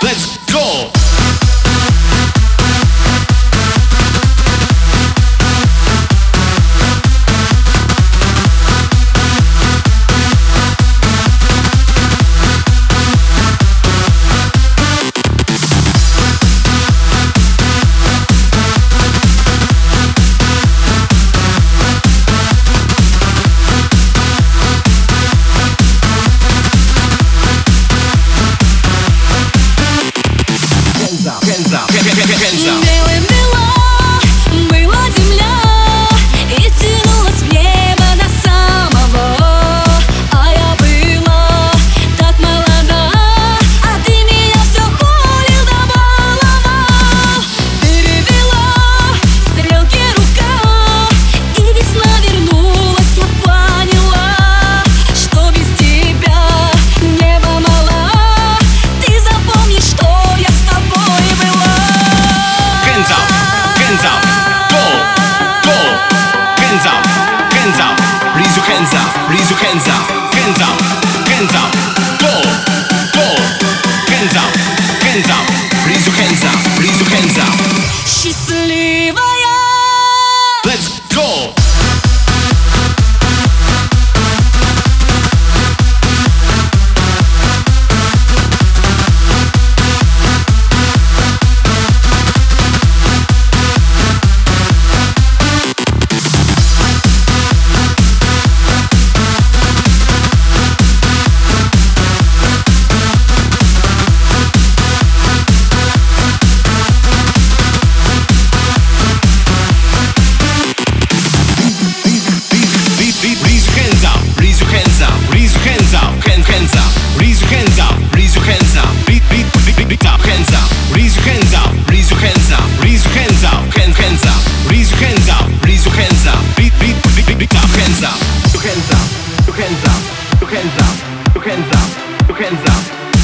Let's hands up Go Go Hands up Hands up Raise your hands up Raise your hands up Hands up Hands up Go Go Hands up Hands up Raise your hands up Raise your hands up She's sleeping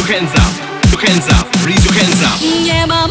your hands up, your hands up, raise your hands up. Nie ma